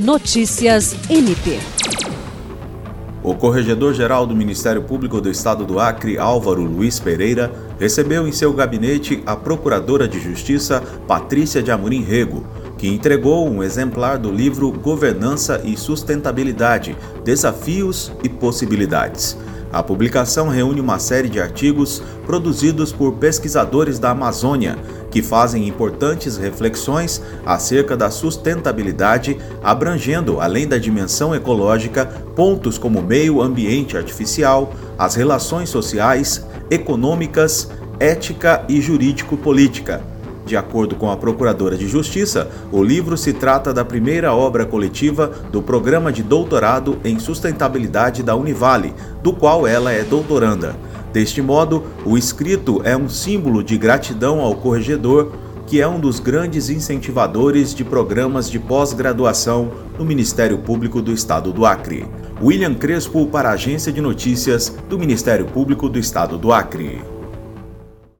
Notícias MP. O Corregedor-Geral do Ministério Público do Estado do Acre, Álvaro Luiz Pereira, recebeu em seu gabinete a Procuradora de Justiça, Patrícia de Amorim Rego, que entregou um exemplar do livro Governança e Sustentabilidade: Desafios e Possibilidades. A publicação reúne uma série de artigos produzidos por pesquisadores da Amazônia que fazem importantes reflexões acerca da sustentabilidade, abrangendo, além da dimensão ecológica, pontos como meio ambiente artificial, as relações sociais, econômicas, ética e jurídico-política. De acordo com a Procuradora de Justiça, o livro se trata da primeira obra coletiva do Programa de Doutorado em Sustentabilidade da Univale, do qual ela é doutoranda. Deste modo, o escrito é um símbolo de gratidão ao corregedor, que é um dos grandes incentivadores de programas de pós-graduação no Ministério Público do Estado do Acre. William Crespo para a Agência de Notícias do Ministério Público do Estado do Acre.